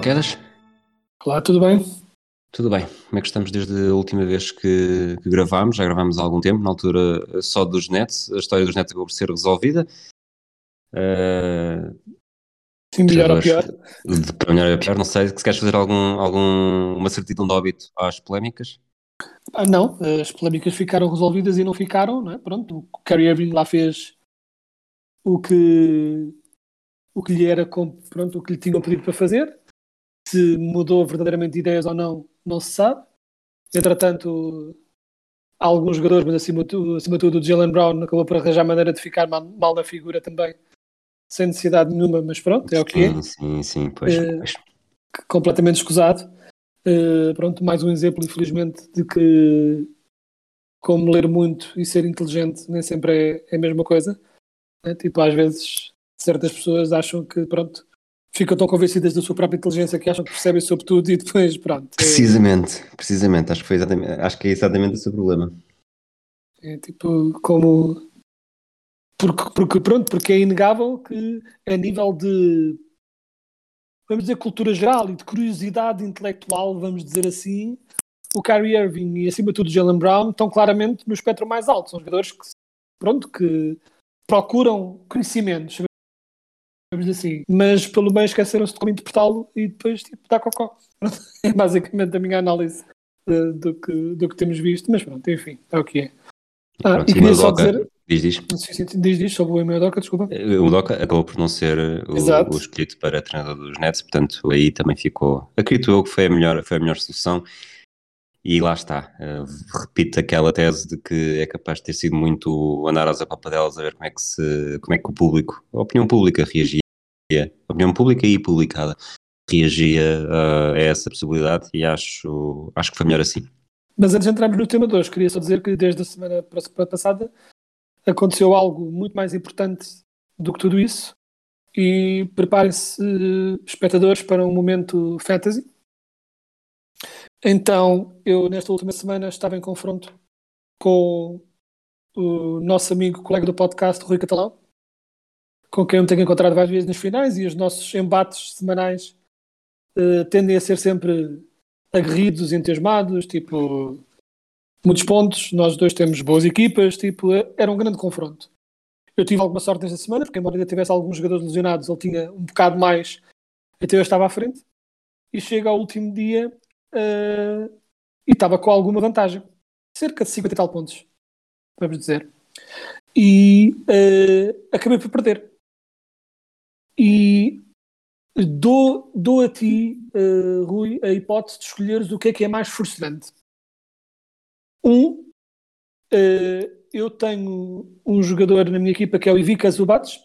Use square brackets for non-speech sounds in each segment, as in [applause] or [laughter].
Quedas. Olá, tudo bem? Tudo bem? Como é que estamos desde a última vez que, que gravámos? Já gravámos há algum tempo, na altura só dos Nets. A história dos Nets acabou por ser resolvida. Uh, Sim, melhor ou pior? De, para melhor ou pior, não sei. Se queres fazer algum, algum, uma certidão de óbito às polémicas? Ah, não, as polémicas ficaram resolvidas e não ficaram, não é? Pronto, o Kyrie Irving lá fez o que, o que lhe era, pronto, o que lhe tinham pedido para fazer. Se mudou verdadeiramente de ideias ou não, não se sabe. Entretanto, há alguns jogadores, mas acima de tudo, acima de tudo o Jalen Brown acabou por arranjar maneira de ficar mal, mal na figura também, sem necessidade nenhuma, mas pronto, é o que é. Sim, sim, sim, pois. Pois. completamente escusado. Uh, pronto, mais um exemplo, infelizmente, de que como ler muito e ser inteligente nem sempre é, é a mesma coisa. né? Tipo, às vezes certas pessoas acham que, pronto, ficam tão convencidas da sua própria inteligência que acham que percebem sobre tudo e depois, pronto, é, Precisamente, precisamente. Acho que, foi exatamente, acho que é exatamente esse o problema. é tipo como. Porque, porque, pronto, porque é inegável que a nível de vamos dizer, cultura geral e de curiosidade intelectual, vamos dizer assim, o Kyrie Irving e acima de tudo o Jalen Brown estão claramente no espectro mais alto. São jogadores que, pronto, que procuram conhecimentos, dizer assim, mas pelo meio esqueceram-se de como interpretá-lo e depois tipo, dá cocó. É [laughs] basicamente a minha análise eh, do, que, do que temos visto, mas pronto, enfim, é o que é. Ah, Pronto, e o queria só Doca- dizer, Diz, diz. sim, sim, sim, diz, diz sobre o e-mail Doca, desculpa. O Doca acabou por não ser o, Exato. o escolhido para treinador dos Nets, portanto aí também ficou. Acredito eu que foi a melhor, foi a melhor solução. E lá está. eh, repito aquela tese de que é capaz de ter sido muito andar às apapadelas a ver como é que se, como é que o público, a opinião pública reagia, a opinião pública e publicada reagia eh, a essa possibilidade e acho, acho que foi melhor assim. Mas antes de entrarmos no tema de hoje, queria só dizer que desde a semana pa- passada aconteceu algo muito mais importante do que tudo isso. E preparem-se, espectadores, para um momento fantasy. Então, eu nesta última semana estava em confronto com o nosso amigo, colega do podcast, Rui Catalão, com quem eu me tenho encontrado várias vezes nas finais e os nossos embates semanais eh, tendem a ser sempre aguerridos, entusiasmados, tipo, muitos pontos, nós dois temos boas equipas, tipo, é- era um grande confronto. Eu tive alguma sorte nesta semana, porque embora ainda tivesse alguns jogadores lesionados, ele tinha um bocado mais, até eu estava à frente, e chega ao último dia eh, e estava com alguma vantagem, cerca de 50 e tal pontos, vamos dizer. E eh, acabei por perder. E dou, dou a ti, eh, Rui, a hipótese de escolheres o que é que é mais frustrante. Um, eu tenho um jogador na minha equipa que é o Ivica Zubats,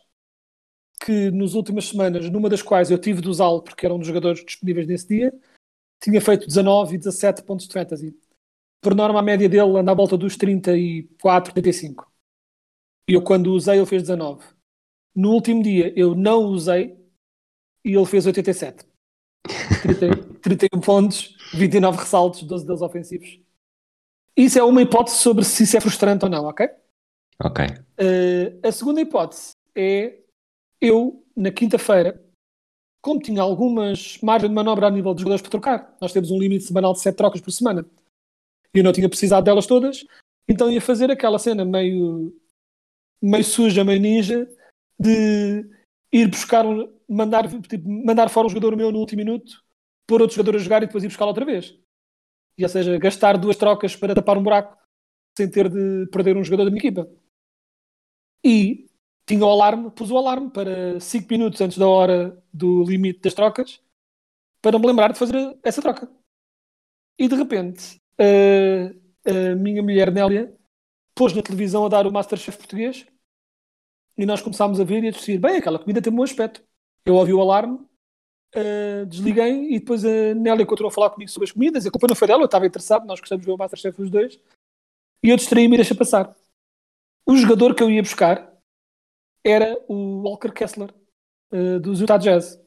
que nas últimas semanas, numa das quais eu tive de usá-lo porque era um dos jogadores disponíveis nesse dia, tinha feito 19 e 17 pontos de fantasy. Por norma, a média dele anda à volta dos 34, 35. E eu, quando usei, ele fez 19. No último dia, eu não usei e ele fez 87. 30, 31 pontos, 29 ressaltos, 12 deles ofensivos. Isso é uma hipótese sobre se isso é frustrante ou não, ok? Ok. Eh, a segunda hipótese é eu, na quinta-feira, como tinha algumas margens de manobra a nível dos jogadores para trocar, nós temos um limite semanal de 7 trocas por semana, e eu não tinha precisado delas todas, então ia fazer aquela cena meio, meio suja, meio ninja, de ir buscar, um, mandar, tipo, mandar fora um jogador meu no último minuto, pôr outro jogador a jogar e depois ir buscá-lo outra vez. E, ou seja, gastar duas trocas para tapar um buraco sem ter de perder um jogador da minha equipa. E tinha o alarme, pus o alarme para 5 minutos antes da hora do limite das trocas para me lembrar de fazer essa troca. E de repente, a, a minha mulher Nélia pôs na televisão a dar o Masterchef português e nós começámos a ver e a dizer, bem, aquela comida tem um bom aspecto. Eu ouvi o alarme, uh, desliguei e depois a Nélia continuou a falar comigo sobre as comidas. A culpa não foi dela, eu estava interessado, nós gostamos de ver o Masterchef os dois. E eu distraí-me e deixa passar. O jogador que eu ia buscar era o Walker Kessler, uh, do Utah Jazz,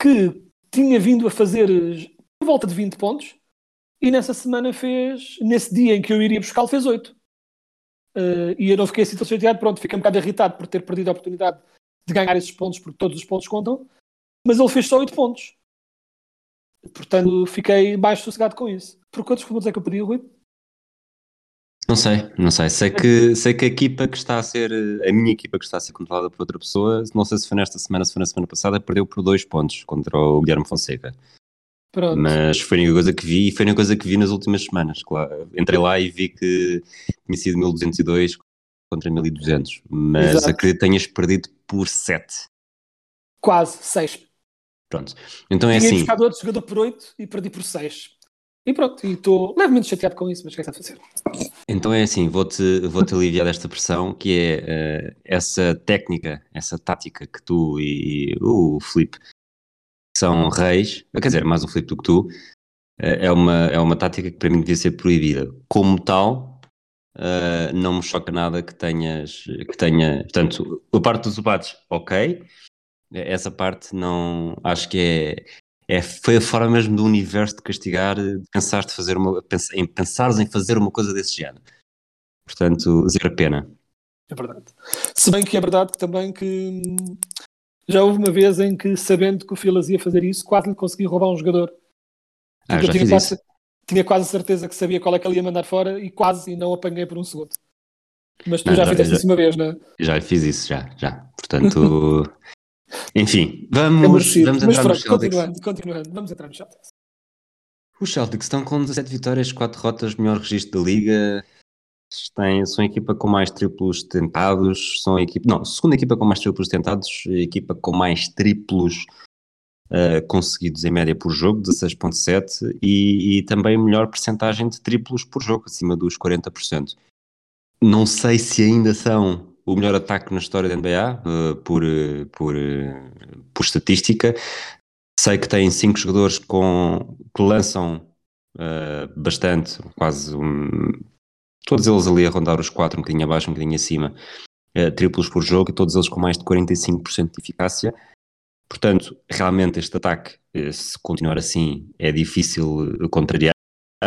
que tinha vindo a fazer por volta de 20 pontos e nessa semana fez, nesse dia em que eu iria buscá-lo, fez 8. Uh, e eu não fiquei assim tão chateado, pronto, fiquei um bocado irritado por ter perdido a oportunidade de ganhar esses pontos, porque todos os pontos contam, mas ele fez só 8 pontos. Portanto, fiquei mais sossegado com isso. Por quantos pontos é que eu pedi, Rui? Não sei, não sei. Sei que, sei que a equipa que está a ser, a minha equipa que está a ser controlada por outra pessoa, não sei se foi nesta semana, se foi na semana passada, perdeu por dois pontos contra o Guilherme Fonseca. Pronto. Mas foi a única coisa que vi e foi a única coisa que vi nas últimas semanas. Claro. Entrei lá e vi que tinha sido 1202 contra 1200, mas Exato. acredito que tenhas perdido por 7. Quase, 6. Pronto. Então é Tinha assim. Tinha buscado outro jogador por 8 e perdi por 6. E pronto, e estou levemente chateado com isso, mas o que é que está a fazer? Então é assim, vou-te vou -te aliviar desta pressão, que é uh, essa técnica, essa tática que tu e o Felipe são reis, quer dizer, mais o Felipe do que tu, uh, é uma, é uma tática que para mim devia ser proibida. Como tal, uh, não me choca nada que tenhas, que tenha, portanto, a parte dos debates, ok, essa parte não, acho que é, é, foi a forma mesmo do universo de castigar, de pensar de fazer uma, em pensares em fazer uma coisa desse género. Portanto, zero pena. É verdade. Se bem que é verdade também que já houve uma vez em que, sabendo que o Filas ia fazer isso, quase lhe consegui roubar um jogador. Ah, já tinha, quase, isso. tinha quase certeza que sabia qual é que ele ia mandar fora e quase e não apanhei por um segundo. Mas tu não, já, já fizeste já, isso uma vez, não é? Já fiz isso, já, já. Portanto, [laughs] Enfim, vamos, é vamos entrar nos Celtics. Continuando, continuando, vamos entrar nos Celtics. Os Celtics estão com 17 vitórias, 4 derrotas, melhor registro da liga. Têm, são a equipa com mais triplos tentados, são a equipa, não, segunda equipa com mais triplos tentados, a equipa com mais triplos uh, conseguidos em média por jogo, 16.7, e, e também melhor percentagem de triplos por jogo, acima dos 40%. Não sei se ainda são o melhor ataque na história da NBA, uh, eh, por, uh, por, uh, por estatística. Sei que tem cinco jogadores com, que lançam bastante, quase um, todos eles ali a rondar os quatro, um bocadinho abaixo, um bocadinho acima, triplos por jogo, e todos eles com mais de 45% de eficácia. Portanto, realmente este ataque, se continuar assim, é difícil contrariar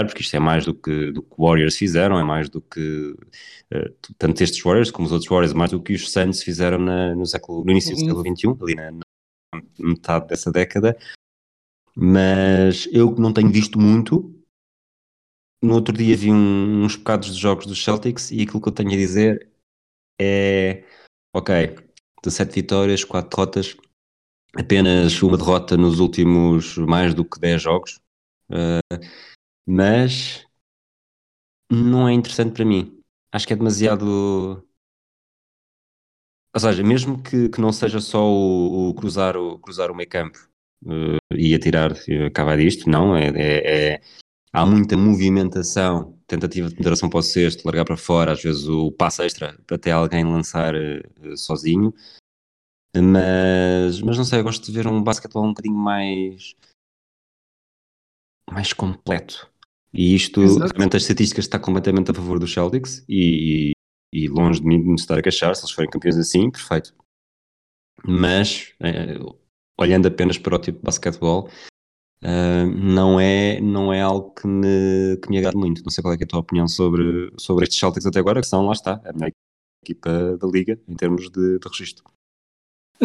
porque isto é mais do que, do que Warriors fizeram, é mais do que uh, tanto estes Warriors como os outros Warriors, mais do que os Suns fizeram na, no, século, no início do uhum. século XXI, ali na, na, metade dessa década. Mas eu que não tenho visto muito, no outro dia vi um, uns bocados de jogos dos Celtics e aquilo que eu tenho a dizer é ok, 17 vitórias, 4 derrotas, apenas uma derrota nos últimos mais do que 10 jogos. Uh, mas não é interessante para mim. Acho que é demasiado. Ou seja, mesmo que, que não seja só o, o cruzar o, cruzar o meio campo uh, e atirar acabar disto, não, é, é, é, há muita movimentação, tentativa de penetração para o cesto, largar para fora, às vezes o passo extra para até alguém lançar uh, sozinho, mas, mas não sei, eu gosto de ver um basquetebol um bocadinho mais mais completo. E isto, Exato. realmente, as estatísticas está completamente a favor dos Celtics e, e, longe de mim de me estar a queixar, se eles forem campeões assim, perfeito. Mas, é, olhando apenas para o tipo de basquetebol, uh, não, é, não é algo que me, que me agrada muito. Não sei qual é, é a tua opinião sobre, sobre estes Celtics até agora, que são, lá está, a melhor equipa da liga em termos de, de registro.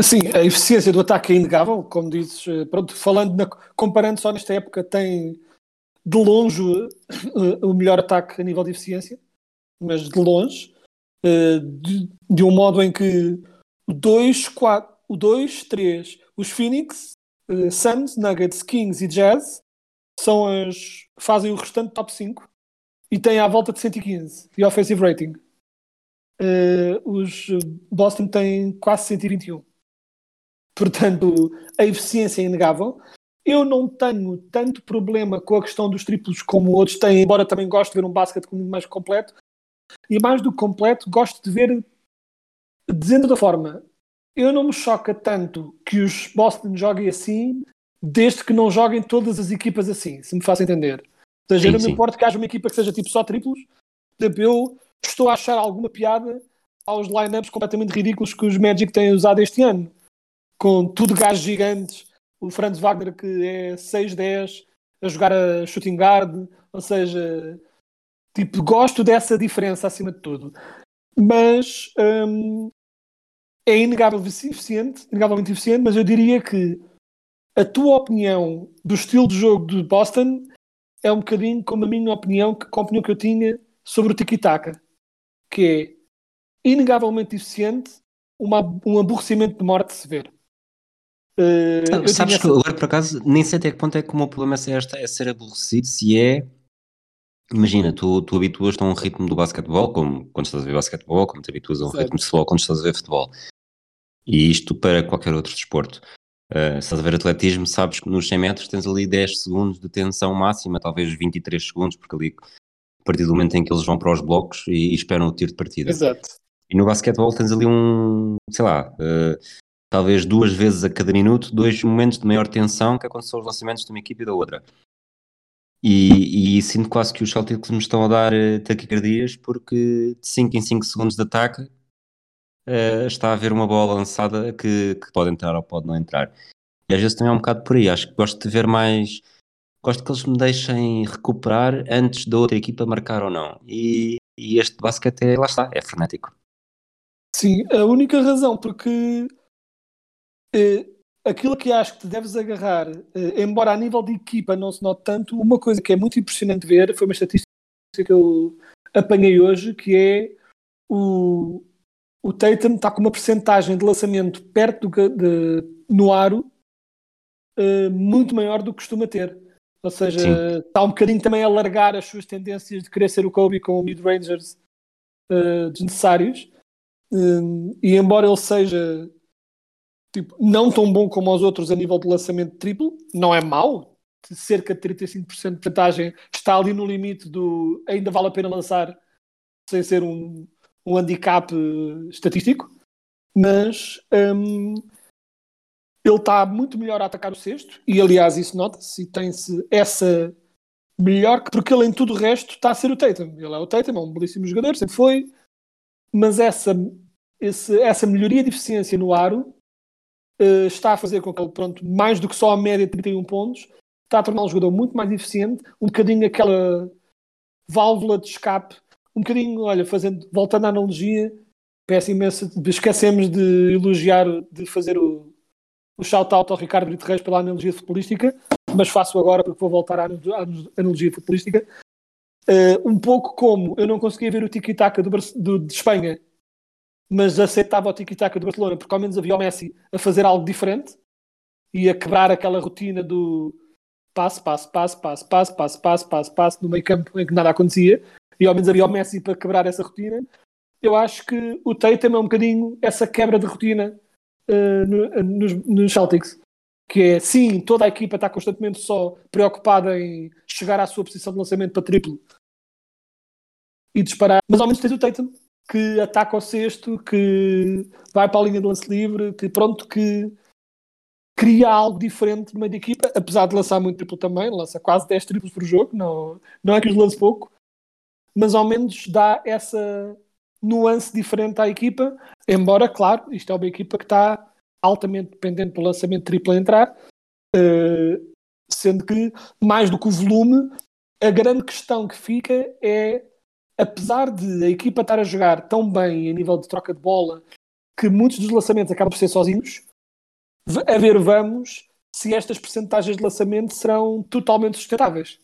Sim, a eficiência do ataque é inegável, como dizes, eh, pronto, falando na, comparando só nesta época, tem de longe uh, o melhor ataque a nível de eficiência, mas de longe, uh, de, de, um modo em que o 2, 4, o 2, 3, os Phoenix, uh, Suns, Nuggets, Kings e Jazz são as, fazem o restante top 5 e têm à volta de 115 de offensive rating. os Boston têm quase 121. Portanto, a eficiência é inegável. Eu não tenho tanto problema com a questão dos triplos como outros têm, embora também goste de ver um basquete muito mais completo. E mais do que completo, gosto de ver, dizendo da forma, eu não me choca tanto que os Boston joguem assim, desde que não joguem todas as equipas assim, se me faço entender. Ou seja, Sim, não me importa que haja uma equipa que seja tipo só triplos, eu estou a achar alguma piada aos lineups completamente ridículos que os Magic têm usado este ano, com tudo gajos gigantes, o Franz Wagner que é 6-10 a jogar a shooting guard, ou seja, tipo, gosto dessa diferença acima de tudo. Mas hum, é inegável eficiente, inegavelmente eficiente, mas eu diria que a tua opinião do estilo de jogo de Boston é um bocadinho como a minha opinião, que, com a opinião que eu tinha sobre o tiki-taka, que é inegavelmente eficiente, uma, um aborrecimento de morte se ver. Tinha Sabes que essa- agora por acaso nem sei até que ponto é que o meu problema é, esta, é ser aborrecido, se é. Imagina, tu, tu habituas-te a um ritmo do basquetebol, como quando estás a ver basquetebol, como te habituas a um Certo. ritmo de futebol quando estás a ver futebol. E isto para qualquer outro desporto. Uh, se estás a ver atletismo, sabes que nos 100 metros tens ali 10 segundos de tensão máxima, talvez 23 segundos, porque ali a partir do momento em que eles vão para os blocos e, e esperam o tiro de partida. Exato. E no basquetebol tens ali um, sei lá, eh, talvez duas vezes a cada minuto, dois momentos de maior tensão, que são os lançamentos de uma equipe e da outra. E, e sinto quase que os Celtics me estão a dar eh, taquicardias, porque de 5 em 5 segundos de ataque eh, está a haver uma bola lançada que, que pode entrar ou pode não entrar. E às vezes também é um bocado por aí, acho que gosto de ver mais. Gosto que eles me deixem recuperar antes da outra equipa marcar ou não. E, e este basquete é, lá está, é frenético. Sim, a única razão porque aquilo que acho que te deves agarrar, eh, embora a nível de equipa não se note tanto, uma coisa que é muito impressionante ver foi uma estatística que eu apanhei hoje, que é o, o Tatum está com uma percentagem de lançamento perto do, de, no aro eh, muito maior do que costuma ter. Ou seja, Sim. está um bocadinho também a largar as suas tendências de querer ser o Kobe com mid-rangers eh, desnecessários. Hum, e embora ele seja tipo, não tão bom como os outros a nível de lançamento triplo, não é mau. Cerca de 35% de porcentagem está ali no limite do ainda vale a pena lançar sem ser um, um handicap eh, estatístico. Mas hum, ele está muito melhor a atacar o sexto, e aliás, isso nota-se, e tem-se essa melhor, porque ele em tudo o resto está a ser o Tatum. Ele é o Tatum, é um belíssimo jogador, sempre foi, mas essa, esse- essa melhoria de eficiência no aro eh, está a fazer com que ele, pronto, mais do que só a média de 31 pontos, está a tornar o jogador muito mais eficiente, um bocadinho aquela válvula de escape, um bocadinho, olha, fazendo, voltando à analogia, peço imenso, esquecemos de elogiar, de fazer o, o shout-out ao Ricardo Brito Reis pela analogia futebolística, mas faço agora porque vou voltar à à analogia futebolística. Eh, um pouco como eu não conseguia ver o tiki-taka de Espanha, mas aceitava o tiki-taka do Barcelona, porque ao menos havia o Messi a fazer algo diferente e a quebrar aquela rotina do passe, passe, passe, passe, passe, passe, passe, passe, passe, no meio campo em que nada acontecia, e ao menos havia o Messi para quebrar essa rotina. Eu acho que o Tatum é um bocadinho essa quebra de rotina no- nos, nos Celtics. Que é, sim, toda a equipa está constantemente só preocupada em chegar à sua posição de lançamento para triplo e disparar, mas ao menos tens o Tatum que ataca o sexto, que vai para a linha de lance livre, que pronto, que cria algo diferente da equipa, apesar de lançar muito triplo também, lança quase 10 triplos por jogo, não, não é que os lance pouco, mas ao menos dá essa nuance diferente à equipa, embora, claro, isto é uma equipa que está altamente dependente do lançamento triplo a entrar, eh, sendo que, mais do que o volume, a grande questão que fica é, apesar de a equipa estar a jogar tão bem a nível de troca de bola, que muitos dos lançamentos acabam por ser sozinhos, a ver vamos se estas percentagens de lançamento serão totalmente sustentáveis.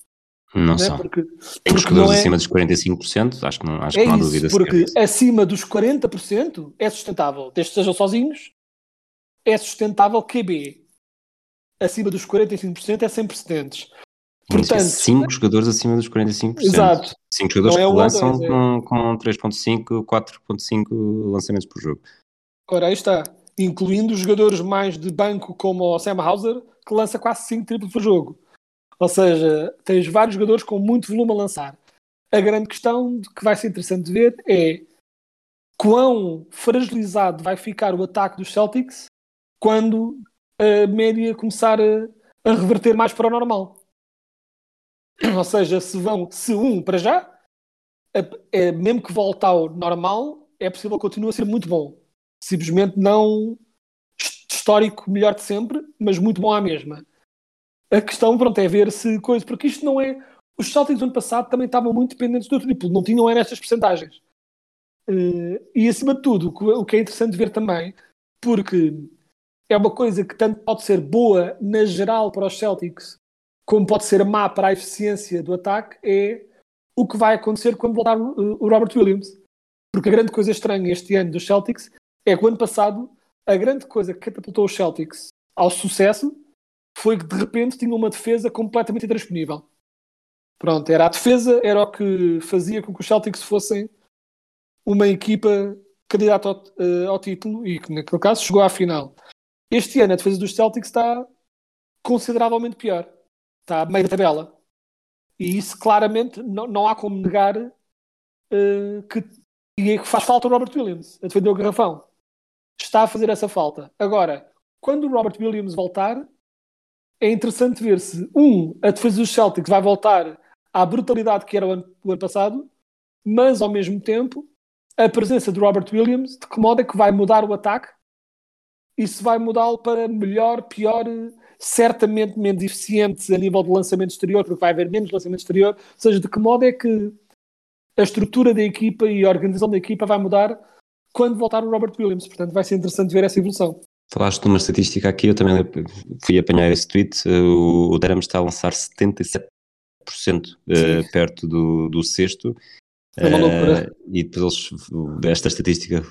Não né? são. Porque, Tem porque jogadores é, acima dos 45%, acho que não, acho é que não há isso, dúvida porque sequer. acima dos 40% é sustentável, desde que sejam sozinhos, é sustentável QB. Acima dos 45% é sem precedentes. Portanto, 5 jogadores acima dos 45%. exato. 5 jogadores é que lançam dois, é- com, com 3.5, 4.5 lançamentos por jogo. Ora, aí está. Incluindo os jogadores mais de banco como o Sam Hauser, que lança quase 5 triplos por jogo. Ou seja, tens vários jogadores com muito volume a lançar. A grande questão que vai ser interessante de ver é quão fragilizado vai ficar o ataque dos Celtics quando a média começar a, a reverter mais para o normal. Ou seja, se vão, se um para já, é, mesmo que volte ao normal, é possível que continue a ser muito bom. Simplesmente não histórico melhor de sempre, mas muito bom à mesma. A questão, pronto, é ver se coisa, porque isto não é. Os Celtics do ano passado também estavam muito dependentes do triplo, não tinham era estas percentagens. Uh, e acima de tudo, o que é interessante ver também, porque é uma coisa que tanto pode ser boa na geral para os Celtics, como pode ser má para a eficiência do ataque, é o que vai acontecer quando voltar o Robert Williams. Porque a grande coisa estranha este ano dos Celtics é que o ano passado a grande coisa que catapultou os Celtics ao sucesso foi que de repente tinha uma defesa completamente intransponível. Pronto, era a defesa, era o que fazia com que os Celtics fossem uma equipa candidata ao, uh, ao, título e que naquele caso chegou à final. Este ano a defesa dos Celtics está consideravelmente pior. Está meio tabela. E isso claramente não, não há como negar uh, que, que faz falta o Robert Williams a defender o garrafão. Está a fazer essa falta. Agora, quando o Robert Williams voltar, é interessante ver se, um, a defesa dos Celtics vai voltar à brutalidade que era o ano, o ano passado, mas ao mesmo tempo a presença de Robert Williams, de que modo é que vai mudar o ataque? Isso vai mudá-lo para melhor, pior, certamente menos eficiente a nível de lançamento exterior, porque vai haver menos lançamento exterior. Ou seja, de que modo é que a estrutura da equipa e a organização da equipa vai mudar quando voltar o Robert Williams. Portanto, vai ser interessante ver essa evolução. Falaste de uma estatística aqui, eu também fui apanhar esse tweet. O Derham está a lançar 77% uh, perto do, do sexto é uma loucura. Uh, e depois eles, esta estatística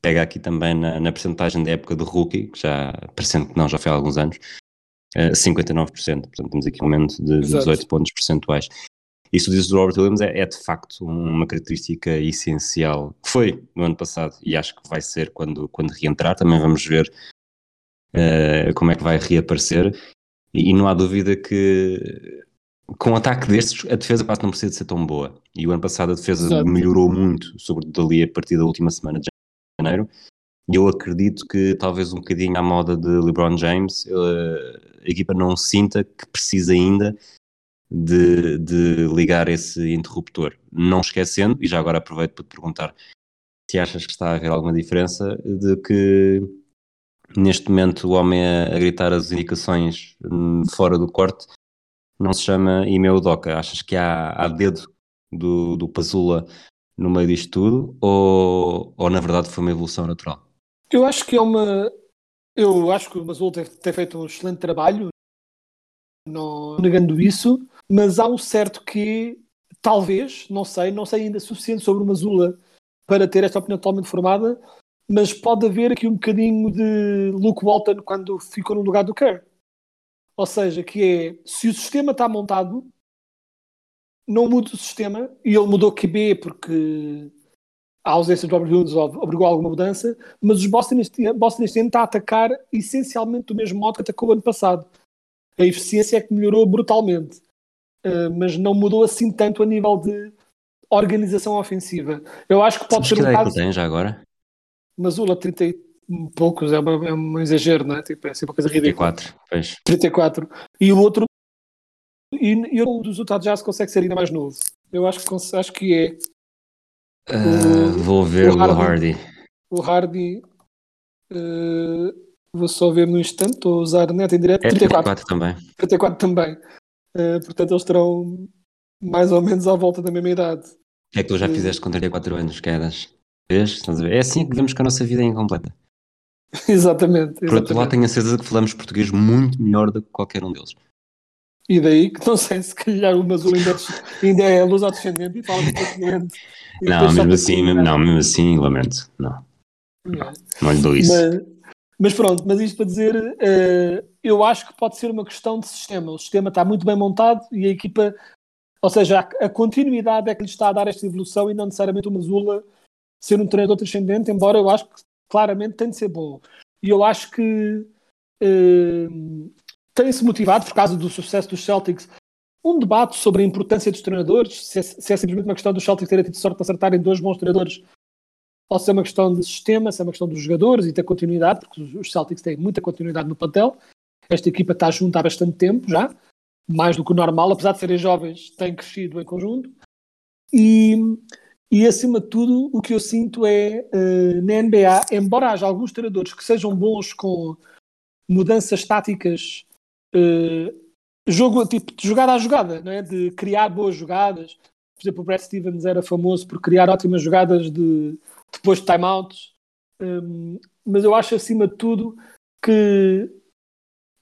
pega aqui também na, na percentagem da época do rookie, que já, parecendo que não, já foi há alguns anos, uh, 59%. Portanto, temos aqui um aumento de, de 18 pontos percentuais. Isso diz o Robert Williams é, é, de facto uma característica essencial. Foi no ano passado e acho que vai ser quando, quando reentrar. Também vamos ver uh, como é que vai reaparecer. E, e, não há dúvida que com um ataque destes, a defesa quase não precisa de ser tão boa. E o ano passado a defesa Exato. melhorou muito, sobre dali a partir da última semana de janeiro. E eu acredito que talvez um bocadinho à moda de LeBron James, eh, a equipa não sinta que precisa ainda de, de ligar esse interruptor. Não esquecendo, e já agora aproveito para te perguntar se achas que está a haver alguma diferença de que neste momento o homem a, a gritar as indicações hum, fora do corte não se chama Imeu Doca. Achas que há, há dedo do, do Pazula no meio disto tudo ou, ou na verdade foi uma evolução natural? Eu acho que é uma. Eu acho que o Pazula tem, tem feito um excelente trabalho, não negando isso, mas há um certo que talvez, não sei, não sei ainda suficiente sobre o Mazula para ter esta opinião totalmente formada, mas pode haver aqui um bocadinho de Luke Walton quando ficou no lugar do Kerr. Ou seja, que é, se o sistema está montado, não muda o sistema, e ele mudou QB porque a ausência de Robert Williams obrigou a alguma mudança, mas os Boston este, Boston este ano está a atacar essencialmente do mesmo modo que atacou o ano passado. A eficiência é que melhorou brutalmente, uh, mas não mudou assim tanto a nível de organização ofensiva. Eu acho que pode Sabes ser um caso... tem já agora? Mazula 30, poucos, é, uma, é um exagero, não é? Tipo, é sempre uma coisa ridícula. 34, pois. 34. E o outro, e, e o dos Utah Jazz consegue ser ainda mais novo. Eu acho que, acho que é. Uh, o, vou ver o Hardy. O Hardy. Uh, vou só ver no instante, estou a usar net em direto. É 34, 34 também. 34 também. Uh, portanto, eles terão mais ou menos à volta da mesma idade. O que é que tu já fizeste com 34 anos, quedas? Vês? É assim que vemos que a nossa vida é incompleta. [laughs] exatamente, Por outro lado, tenho a certeza que falamos português muito melhor do que qualquer um deles. E daí que não sei se calhar o Mazul ainda, ainda é luso-descendente e fala português. Não, mesmo assim, mesmo, não, mesmo assim, lamento. Não. Não, não lhe dou isso. Mas, mas, pronto, mas isto para dizer, uh, eu acho que pode ser uma questão de sistema. O sistema está muito bem montado e a equipa, ou seja, a, a continuidade é que lhe está a dar esta evolução e não necessariamente o Mazula ser um treinador transcendente, embora eu acho que claramente tem de ser bom. E eu acho que uh, tem-se motivado, por causa do sucesso dos Celtics, um debate sobre a importância dos treinadores, se é, se é simplesmente uma questão do Celtic ter tido sorte de acertarem dois bons treinadores, ou se é uma questão de sistema, se é uma questão dos jogadores e da continuidade, porque os Celtics têm muita continuidade no plantel. Esta equipa está junta há bastante tempo já, mais do que o normal, apesar de serem jovens, têm crescido em conjunto. E, e acima de tudo, o que eu sinto é, uh, na NBA, embora haja alguns treinadores que sejam bons com mudanças táticas, uh, jogo, tipo, de jogada a jogada, não é? de criar boas jogadas. Por exemplo, o Brad Stevens era famoso por criar ótimas jogadas de, depois de timeouts. Um, mas eu acho, acima de tudo, que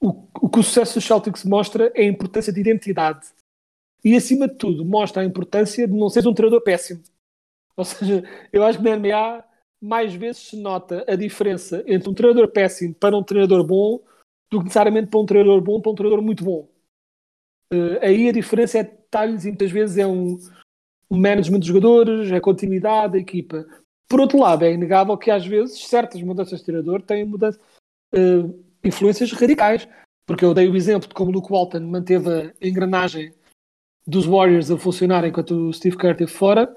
o, o que o sucesso dos Celtics mostra é a importância de identidade. E, acima de tudo, mostra a importância de não seres um treinador péssimo. Ou seja, eu acho que na NBA mais vezes se nota a diferença entre um treinador péssimo para um treinador bom do que necessariamente para um treinador bom para um treinador muito bom. Uh, aí a diferença é detalhes e muitas vezes é um, um management de jogadores, é continuidade da equipa. Por outro lado, é inegável que às vezes certas mudanças de treinador têm mudança, uh, influências radicais. Porque eu dei o exemplo de como Luke Walton manteve a engrenagem dos Warriors a funcionar enquanto o Steve Kerr esteve fora,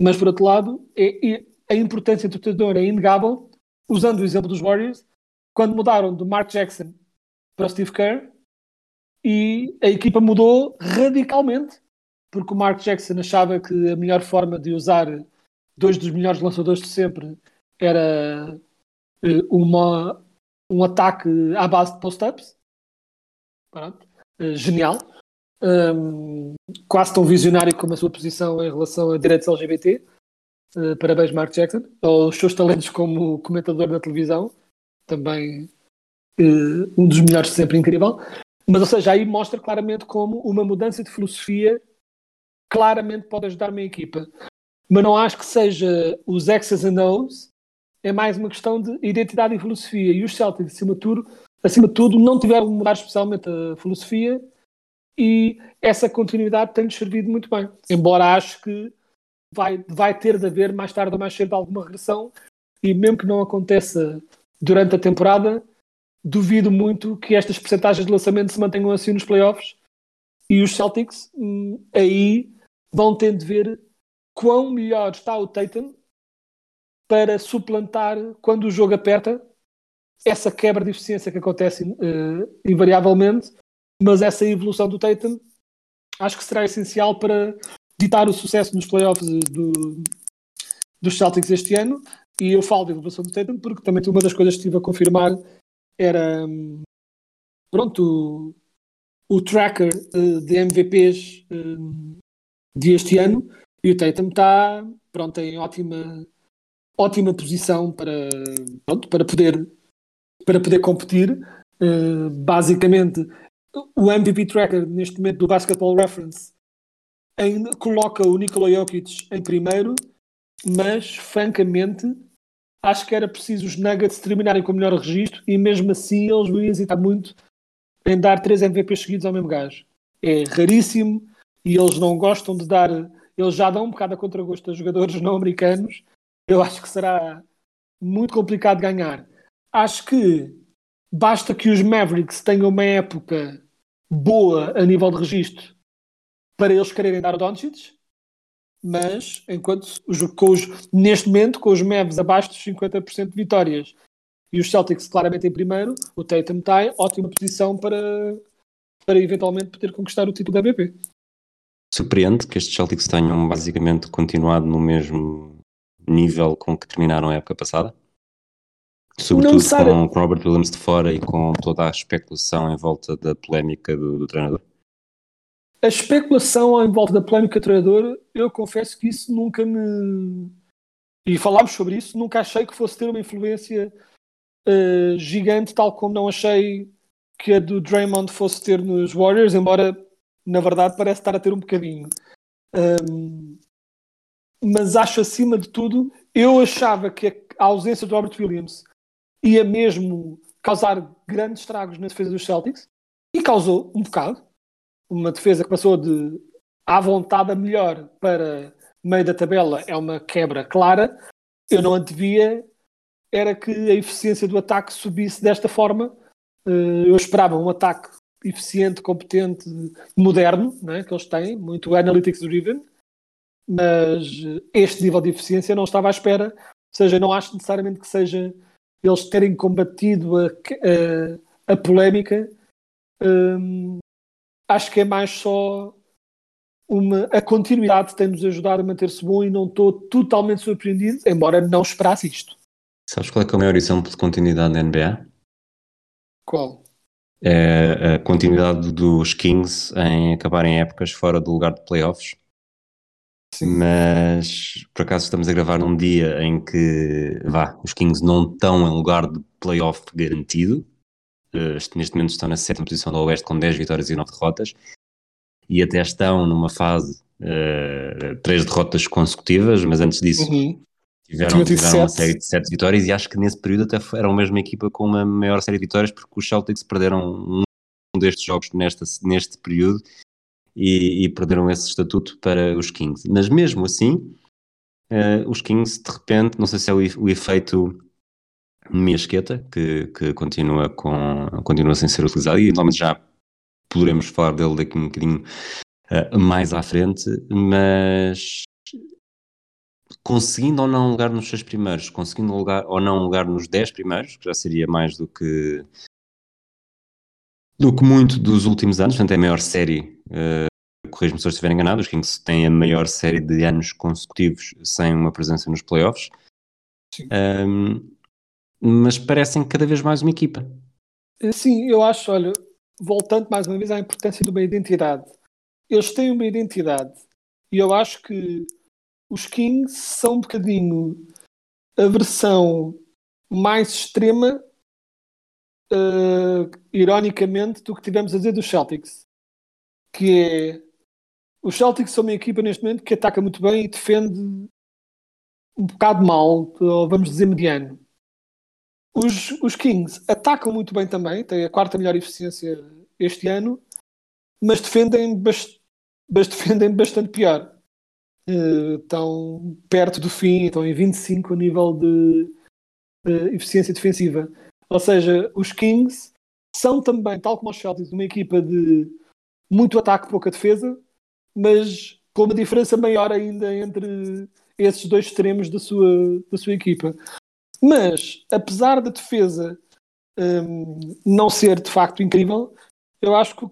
mas por outro lado, é, é, a importância do treinador é inegável. Usando o exemplo dos Warriors, quando mudaram do Mark Jackson para o Steve Kerr, e a equipa mudou radicalmente, porque o Mark Jackson achava que a melhor forma de usar dois dos melhores lançadores de sempre era eh, uma, um ataque à base de post-ups. Eh, genial. Um, quase tão visionário como a sua posição em relação a direitos LGBT. Uh, parabéns, Mark Jackson. Ou os seus talentos como comentador da televisão. Também um dos melhores sempre, incrível. Mas, ou seja, aí mostra claramente como uma mudança de filosofia claramente pode ajudar uma equipa. Mas não acho que seja os X's and O's, é mais uma questão de identidade e filosofia. E os Celtics, acima de tudo, acima de tudo não tiveram de mudar especialmente a filosofia e essa continuidade tem-lhes servido muito bem. Embora acho que vai, vai ter de haver mais tarde ou mais cedo alguma regressão e mesmo que não aconteça durante a temporada, duvido muito que estas percentagens de lançamento se mantenham assim nos playoffs e os Celtics hum, aí vão ter de ver quão melhor está o Tatum para suplantar quando o jogo aperta essa quebra de eficiência que acontece uh, invariavelmente, mas essa evolução do Tatum acho que será essencial para ditar o sucesso nos playoffs do, dos Celtics este ano. E eu falo de evolução do Tatum porque também uma das coisas que estive a confirmar era pronto o, o tracker uh, de MVPs uh, eh, de este ano. E o Tatum está pronto em ótima ótima posição para pronto, para poder para poder competir. Uh, basicamente o MVP tracker neste momento do Basketball Reference ainda coloca o Nikola Jokic em primeiro mas francamente acho que era preciso os Nuggets terminarem com o melhor registro e mesmo assim eles vão hesitar muito em dar três MVPs seguidos ao mesmo gajo. É raríssimo e eles não gostam de dar. Eles já dão um bocado a contragosto a jogadores não americanos. Eu acho que será muito complicado ganhar. Acho que basta que os Mavericks tenham uma época boa a nível de registro para eles quererem dar o Doncic mas enquanto os, com os, neste momento, com os Mavs abaixo dos 50% de vitórias e os Celtics claramente em primeiro, o Tatum está em ótima posição para, para eventualmente poder conquistar o título da BP. Surpreende que estes Celtics tenham basicamente continuado no mesmo nível com que terminaram a época passada? Sobretudo com, com Robert Williams de fora e com toda a especulação em volta da polémica do, do treinador? A especulação em volta da polémica treinador, eu confesso que isso nunca me. E falámos sobre isso, nunca achei que fosse ter uma influência uh, gigante, tal como não achei que a do Draymond fosse ter nos Warriors, embora na verdade parece estar a ter um bocadinho. Um, mas acho acima de tudo, eu achava que a ausência de Robert Williams ia mesmo causar grandes estragos na defesa dos Celtics e causou um bocado uma defesa que passou de à vontade a melhor para meio da tabela é uma quebra clara. Eu não antevia era que a eficiência do ataque subisse desta forma. Eh, eu esperava um ataque eficiente, competente, moderno, né, que eles têm, muito analytics driven, mas este nível de eficiência não estava à espera. Ou seja, não acho necessariamente que seja eles terem combatido a, a, a polémica. Hum, acho que é mais só uma, a continuidade tem-nos ajudado a manter-se bom e não estou totalmente surpreendido, embora não esperasse isto. Sabes qual é, é o maior exemplo de continuidade da NBA? Qual? É a continuidade dos Kings em acabarem épocas fora do lugar de playoffs. Sim. Mas por acaso estamos a gravar num dia em que vá, os Kings não estão em lugar de playoff garantido. Uh, neste momento estão na sétima posição do Oeste com 10 vitórias e 9 derrotas e até estão numa fase uh, três derrotas consecutivas, mas antes disso uhum. tiveram, tiveram uma série de sete vitórias e acho que nesse período até eram a mesma equipa com uma maior série de vitórias porque os Celtics perderam um destes jogos nesta, neste período e, e perderam esse estatuto para os Kings. Mas mesmo assim, uh, os Kings de repente, não sei se é o, o efeito Miasqueta, que, que continua, com, continua sem ser utilizado, e normalmente já poderemos falar dele daqui um bocadinho uh, mais à frente, mas conseguindo ou não um lugar nos seis primeiros, conseguindo lugar ou não um lugar nos dez primeiros, que já seria mais do que do que muito dos últimos anos, portanto é a maior série, uh, corrijo-me se eu estiver enganado, os Kings têm a maior série de anos consecutivos sem uma presença nos playoffs, um, mas parecem cada vez mais uma equipa. Sim, eu acho, olha, voltando mais uma vez à importância de uma identidade. Eles têm uma identidade e eu acho que os Kings são um bocadinho a versão mais extrema, uh, ironicamente, do que tivemos a dizer dos Celtics. Que é os Celtics são uma equipa neste momento que ataca muito bem e defende um bocado mal, ou vamos dizer mediano. Os, os Kings atacam muito bem também, têm a quarta melhor eficiência este ano, mas defendem, bast mas defendem bastante pior. Uh, estão perto do fim, estão em 25 a nível de uh, eficiência defensiva. Ou seja, os Kings são também, tal como os Celtics, uma equipa de muito ataque, pouca defesa, mas com uma diferença maior ainda entre esses dois extremos da sua, da sua equipa. Mas, apesar da defesa um, não ser de facto incrível, eu acho que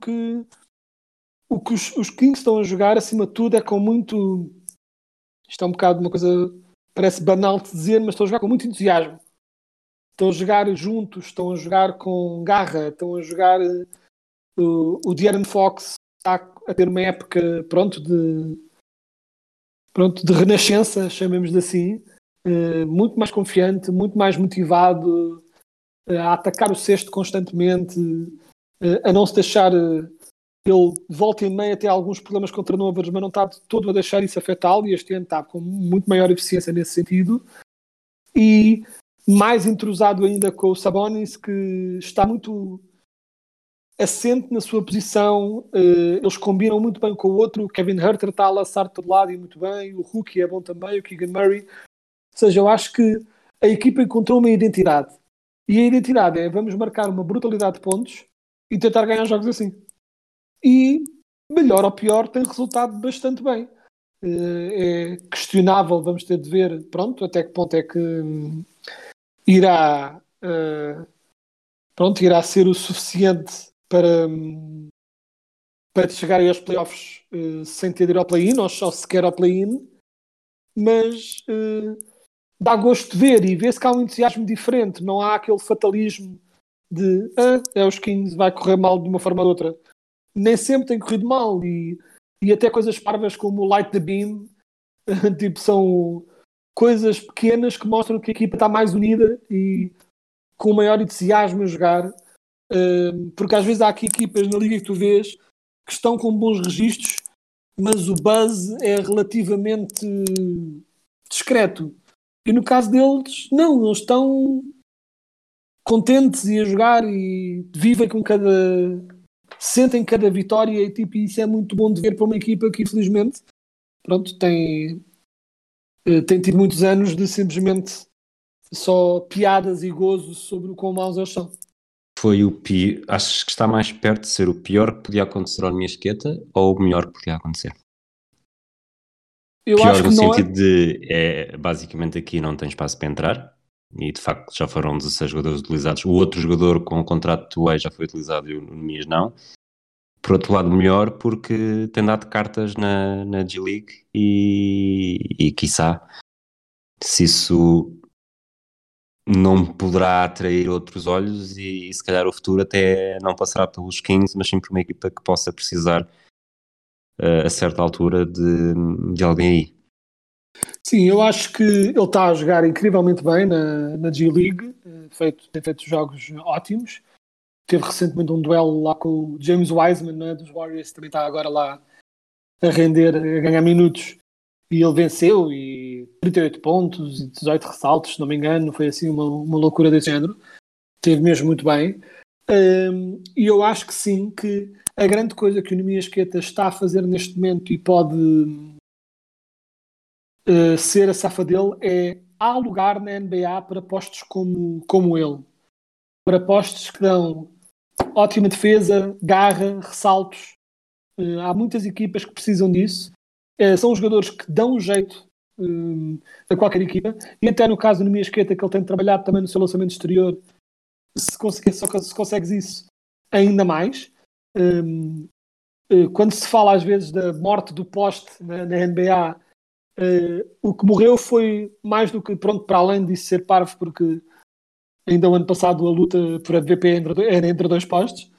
o que, os, os Kings estão a jogar, acima de tudo, é com muito. Isto é um bocado uma coisa. Parece banal de dizer, mas estão a jogar com muito entusiasmo. Estão a jogar juntos, estão a jogar com garra, estão a jogar. Uh, o De'Aaron Fox está a ter uma época, pronto, de. Pronto, de renascença, chamemos de assim muito mais confiante, muito mais motivado uh, a atacar o cesto constantemente, uh, a não se deixar. ele volta e meia até alguns problemas com turnovers, mas não está de todo a deixar isso afetá-lo. E este ano está com muito maior eficiência nesse sentido. E mais entrosado ainda com o Sabonis, que está muito assente na sua posição, eles combinam muito bem com o outro. O Kevin Herter está a laçar de todo lado e muito bem. O Rookie é bom também, o Keegan Murray. Seja, eu acho que a equipa encontrou uma identidade. E a identidade é vamos marcar uma brutalidade de pontos e tentar ganhar jogos assim. E, melhor ou pior, tem resultado bastante bem. Eh, é questionável, vamos ter de ver, pronto, até que ponto é que hum, irá, uh, pronto, irá ser o suficiente para, um, para chegar aos playoffs uh, sem ter de ir ao play-in, ou só sequer ao play-in, mas dá gosto de ver e vê-se que há um entusiasmo diferente, não há aquele fatalismo de ah, é os 15, vai correr mal de uma forma ou de outra. Nem sempre tem corrido mal e, e até coisas parvas como o Light the Beam, [laughs] tipo, são coisas pequenas que mostram que a equipa está mais unida e com maior entusiasmo a jogar. Uh, porque às vezes há aqui equipas na liga que tu vês que estão com bons registros, mas o buzz é relativamente discreto. E no caso deles, não, eles estão contentes e a jogar e vivem com cada. sentem cada vitória e tipo, isso é muito bom de ver para uma equipa que infelizmente pronto, tem, eh, tem tido muitos anos de simplesmente só piadas e gozo sobre o quão maus eles são. foi o pior? Achas que está mais perto de ser o pior que podia acontecer ao Esqueta ou o melhor que podia acontecer? Eu pior acho no que não é... sentido de é, basicamente aqui não tem espaço para entrar e de facto já foram 16 jogadores utilizados. O outro jogador com o contrato de Tuei já foi utilizado e o Nemias não. Por outro lado, melhor porque tem dado cartas na, na G-League e, e quiçá se isso não poderá atrair outros olhos e, e, se calhar o futuro até não passará pelos Kings, mas sim por uma equipa que possa precisar a certa altura de, de alguém aí. Sim, eu acho que ele está a jogar incrivelmente bem na, na G-League, eh, feito, tem feito jogos ótimos. Teve recentemente um duelo lá com o James Wiseman né, dos Warriors, também está agora lá a render, a ganhar minutos. E ele venceu, e 38 pontos e 18 ressaltos, se não me engano, foi assim uma, uma loucura desse género. Teve mesmo muito bem. Um, e eu acho que sim, que a grande coisa que o Nemias Queta está a fazer neste momento e pode uh, ser a safa dele é há lugar na NBA para postos como, como ele. Para postos que dão ótima defesa, garra, ressaltos. Uh, há muitas equipas que precisam disso. Uh, são jogadores que dão um jeito a qualquer equipa. E até no caso do Nemias Queta, que ele tem trabalhado também no seu lançamento exterior, se, conseguir, se consegues isso, ainda mais. Um, quando se fala às vezes da morte do poste na, na NBA, Uh, o que morreu foi mais do que pronto para além de ser parvo, porque ainda o ano passado a luta por MVP era entre dois postos.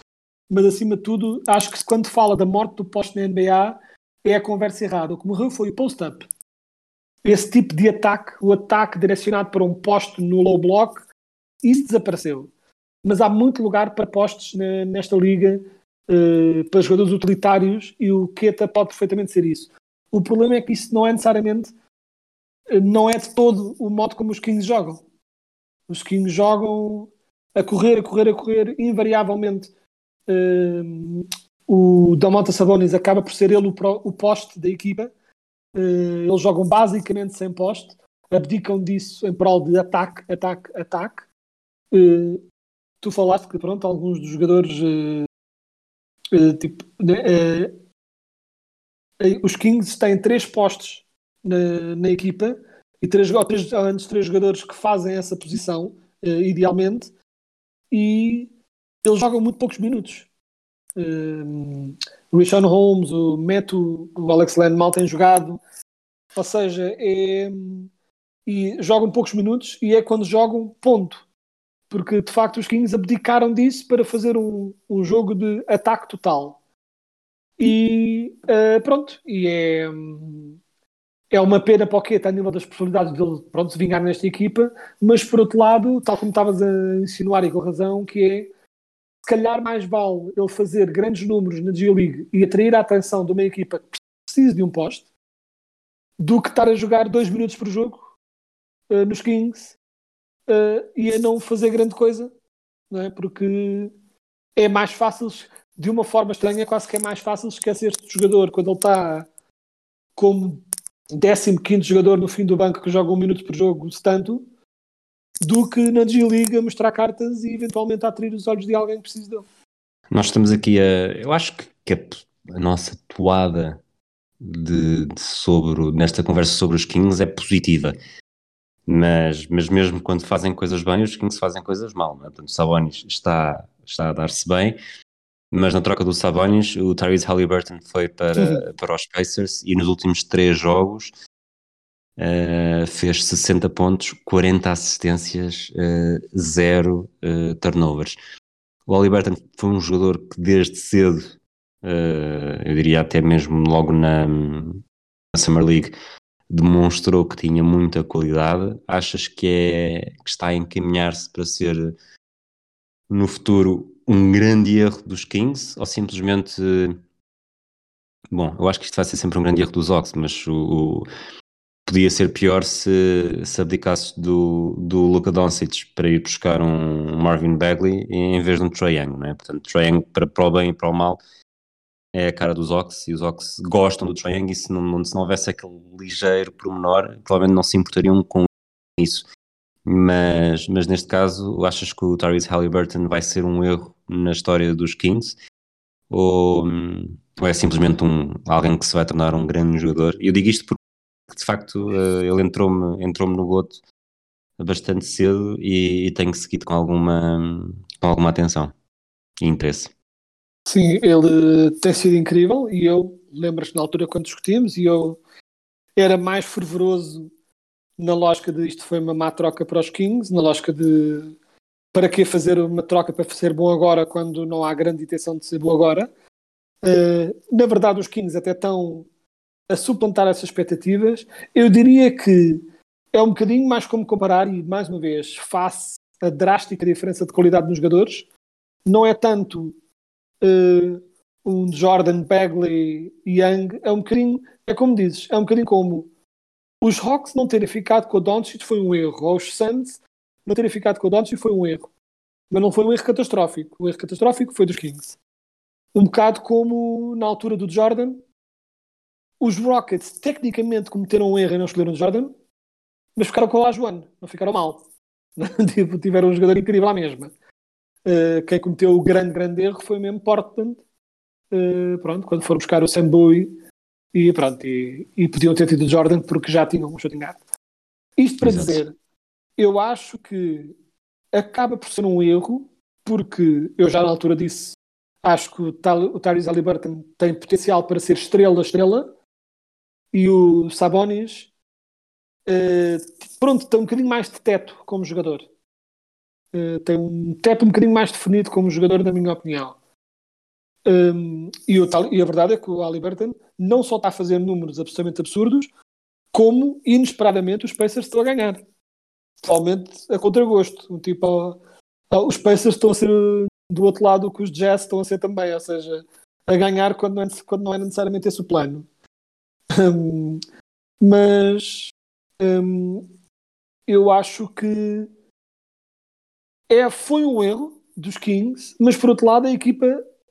Mas acima de tudo, acho que quando fala da morte do poste na NBA é a conversa errada. O que morreu foi o post-up. Esse tipo de ataque, o ataque direcionado para um poste no low block, isso desapareceu. Mas há muito lugar para postes nesta liga, uh, para jogadores utilitários, e o Keta pode perfeitamente ser isso. O problema é que isso não é necessariamente, não é de todo o modo como os Kings jogam. Os Kings jogam a correr, a correr, a correr, invariavelmente. Uh, o Damonta Sabonis acaba por ser ele o, pro, o poste da equipa. Eles jogam basicamente sem poste, abdicam disso em prol de ataque, ataque, ataque. Uh, tu falaste que pronto, alguns dos jogadores uh, tipo os Kings têm três postos na, na equipa e três, três, antes três jogadores que fazem essa posição, uh, idealmente, e eles jogam muito poucos minutos. Uh, o Rishon Holmes, o Meto, o Alex Len mal têm jogado, ou seja, é, e jogam poucos minutos e é quando jogam ponto. Porque de facto os Kings abdicaram disso para fazer um, um jogo de ataque total. E uh, pronto, e é, é uma pena para o Queta a nível das possibilidades dele pronto, se vingar nesta equipa, mas por outro lado, tal como estavas a insinuar e com razão, que é se calhar mais vale ele fazer grandes números na G-League e atrair a atenção de uma equipa que precisa de um poste do que estar a jogar dois minutos por jogo uh, nos Kings uh, e a não fazer grande coisa, não é? porque é mais fácil de uma forma estranha, quase que é mais fácil esquecer-se do jogador quando ele está como 15 jogador no fim do banco que joga um minuto por jogo, se tanto, do que na G-League a mostrar cartas e eventualmente atrair os olhos de alguém que precisa dele. Nós estamos aqui a. Eu acho que a, a nossa toada de, de, sobre, nesta conversa sobre os Kings é positiva. Mas, mas mesmo quando fazem coisas bem, os Kings fazem coisas mal. Né? Portanto, o Sabonis está, está a dar-se bem, mas na troca do Sabonis, o Tyrese Halliburton foi para, para os Pacers e nos últimos três jogos uh, fez 60 pontos, 40 assistências, uh, zero uh, turnovers. O Halliburton foi um jogador que desde cedo, eu diria até mesmo logo na, na Summer League, demonstrou que tinha muita qualidade. Achas que, é, que está a encaminhar-se para ser no futuro um grande erro dos Kings ou simplesmente. Bom, eu acho que isto vai ser sempre um grande erro dos Ox, mas o, o podia ser pior se, se abdicasse do, do Luka Doncic para ir buscar um Marvin Bagley em vez de um Trae Young, não é? Portanto, Trae Young para, para o bem e para o mal é a cara dos Ox e os Ox gostam do Trae e se não, se não houvesse aquele ligeiro pormenor, provavelmente não se importariam com isso. mas, mas neste caso, achas que o Tyrese Halliburton vai ser um erro na história dos Kings? Ou, ou é simplesmente um, alguém que se vai tornar um grande jogador? Eu digo isto porque, de facto, uh, ele entrou-me entrou no goto bastante cedo e, e tenho seguido com alguma, com alguma atenção e interesse. Sim, ele tem sido incrível e eu, lembras na altura quando discutimos, e eu era mais fervoroso na lógica de isto foi uma má troca para os Kings, na lógica de para que fazer uma troca para ser bom agora quando não há grande intenção de ser bom agora. Uh, na verdade, os Kings até estão a suplantar essas expectativas. Eu diria que é um bocadinho mais como comparar, e mais uma vez, face a drástica diferença de qualidade nos jogadores, não é tanto uh, um Jordan, Bagley Young, é um bocadinho, é como dizes, é um bocadinho como os Hawks não terem ficado com o Doncic foi um erro, ou os Suns não terem ficado com o Doncic foi um erro. Mas não foi um erro catastrófico. O erro catastrófico foi dos Kings. Um bocado como na altura do Jordan, os Rockets tecnicamente cometeram um erro e não escolheram o Jordan, mas ficaram com o Lajuan, não ficaram mal. [laughs] Tipo, tiveram um jogador incrível à mesma. Uh, quem cometeu o grande, grande erro foi mesmo Portland. Uh, pronto, quando foram buscar o Sam Bowie e pronto, e, e podiam ter tido Jordan porque já tinham um shooting guard. Isto para Exato. dizer, eu acho que acaba por ser um erro, porque eu já na altura disse, acho que o, Tal, o Tyrese Halliburton tem potencial para ser estrela, estrela, e o Sabonis, uh, pronto, tem um bocadinho mais de teto como jogador. Uh, tem um teto um bocadinho mais definido como jogador, na minha opinião. Um, e, o, e, a verdade é que o Halliburton não só está a fazer números absolutamente absurdos, como inesperadamente os Pacers estão a ganhar. Totalmente a contragosto. Tipo, os Pacers estão a ser do outro lado que os Jazz estão a ser também, ou seja, a ganhar quando não é, quando não é necessariamente esse o plano. Um, mas um, eu acho que é, foi um erro dos Kings, mas por outro lado a equipa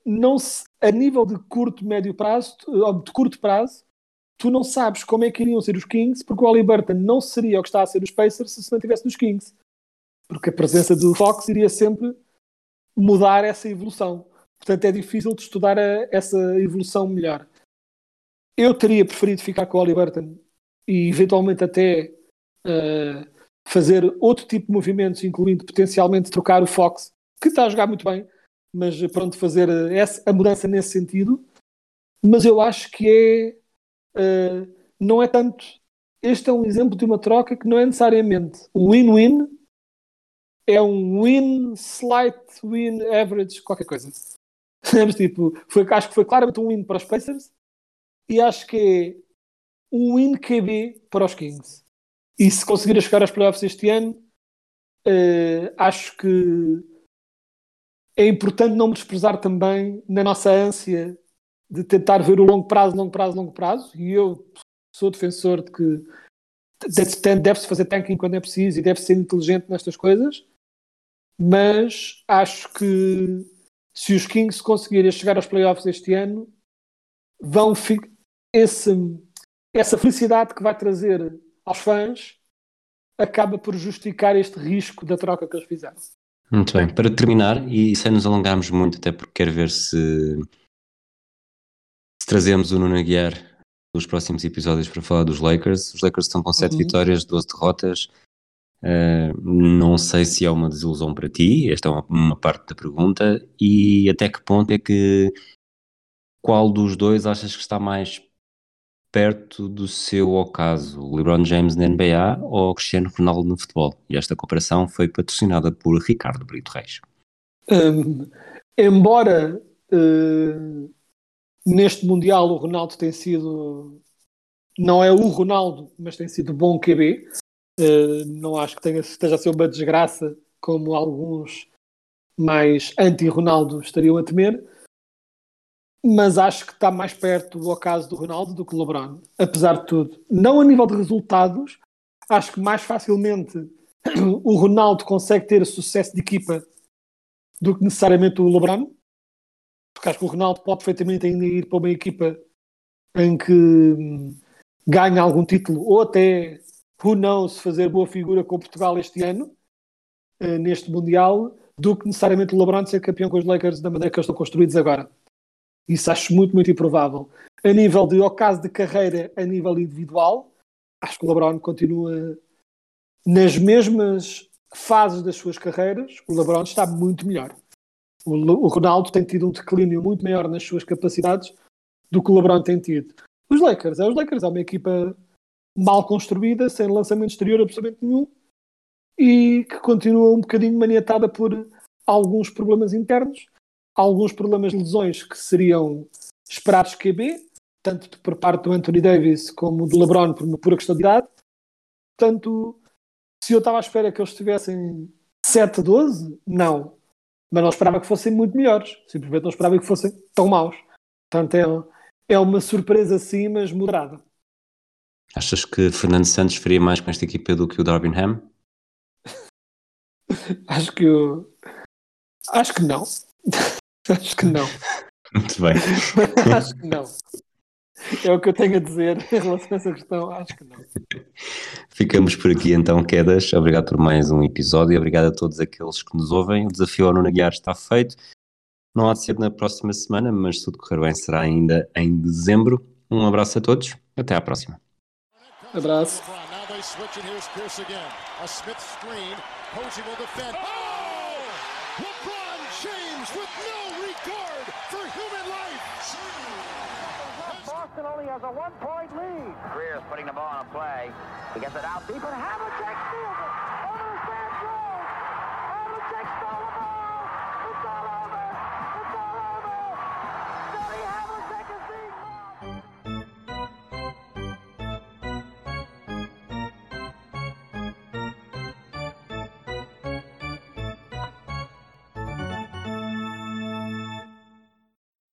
não se, a nível de curto, médio prazo, de curto prazo, tu não sabes como é que iriam ser os Kings, porque o Halliburton não seria o que está a ser os Pacers se não tivesse nos Kings. Porque a presença do Fox iria sempre mudar essa evolução. Portanto, é difícil de estudar a, essa evolução melhor. Eu teria preferido ficar com o Halliburton e eventualmente até uh, fazer outro tipo de movimentos, incluindo potencialmente trocar o Fox, que está a jogar muito bem, mas pronto, fazer essa, a mudança nesse sentido. Mas eu acho que é, uh, não é tanto. Este é um exemplo de uma troca que não é necessariamente um win-win, é um win, slight win, average, qualquer coisa. [laughs] tipo, foi, acho que foi claramente um win para os Pacers e acho que é um win QB para os Kings. E se conseguir chegar aos playoffs este ano, uh, acho que é importante não desprezar também na nossa ânsia de tentar ver o longo prazo, longo prazo, longo prazo, e eu sou defensor de que deve-se fazer tanking quando é preciso e deve ser inteligente nestas coisas, mas acho que se os Kings conseguirem chegar aos playoffs este ano, vão esse, essa felicidade que vai trazer aos fãs acaba por justificar este risco da troca que eles fizeram. Muito bem, para terminar, e sem nos alongarmos muito, até porque quero ver se, se trazemos o Nuno Aguiar nos próximos episódios para falar dos Lakers. Os Lakers estão com 7 uhum. vitórias, 12 derrotas. Uh, não sei se é uma desilusão para ti, esta é uma, uma, parte da pergunta, e até que ponto é que qual dos dois achas que está mais perto do seu ocaso, LeBron James na NBA ou Cristiano Ronaldo no futebol. E esta cooperação foi patrocinada por Ricardo Brito Reis. Um, embora uh, neste Mundial o Ronaldo tem sido, não é o Ronaldo, mas tem sido bom QB, uh, não acho que tenha, esteja a ser uma desgraça como alguns mais anti-Ronaldo estariam a temer mas acho que está mais perto do ocaso do Ronaldo do que o LeBron, apesar de tudo. Não a nível de resultados, acho que mais facilmente o Ronaldo consegue ter sucesso de equipa do que necessariamente o LeBron, porque acho que o Ronaldo pode perfeitamente ainda ir para uma equipa em que hum, ganha algum título ou até who knows, fazer boa figura com Portugal este ano, uh, neste Mundial, do que necessariamente o LeBron ser campeão com os Lakers da maneira que eles estão construídos agora. Isso acho muito, muito improvável. A nível de ocaso de carreira, a nível individual, acho que o LeBron continua nas mesmas fases das suas carreiras. O LeBron está muito melhor. O, o Ronaldo tem tido um declínio muito maior nas suas capacidades do que o LeBron tem tido. Os Lakers, é os Lakers, é uma equipa mal construída, sem lançamento exterior absolutamente nenhum e que continua um bocadinho maniatada por alguns problemas internos, alguns problemas de lesões que seriam esperados QB, tanto por parte do Anthony Davis como do LeBron por uma pura questão de idade. Portanto, se eu estava à espera que eles estivessem 7-12, não. Mas não esperava que fossem muito melhores. Simplesmente não esperava que fossem tão maus. Portanto, é, é uma surpresa sim, mas moderada. Achas que Fernando Santos faria mais com esta equipa do que o Darwin Ham? [laughs] acho que eu... Acho que não. [laughs] [laughs] acho que não. [laughs] Muito bem. [laughs] acho que não. É o que eu tenho a dizer em relação a essa questão. Acho que não. Ficamos por aqui então, Quedas. Obrigado por mais um episódio e obrigado a todos aqueles que nos ouvem. O desafio ao Nuno Guiar está feito. Não há de ser na próxima semana, mas se tudo correr bem será ainda em dezembro. Um abraço a todos. Até à próxima. Abraço. Boston only has a one-point lead. Greer's putting the ball on a play. He gets it out deep, and Havlicek steals it.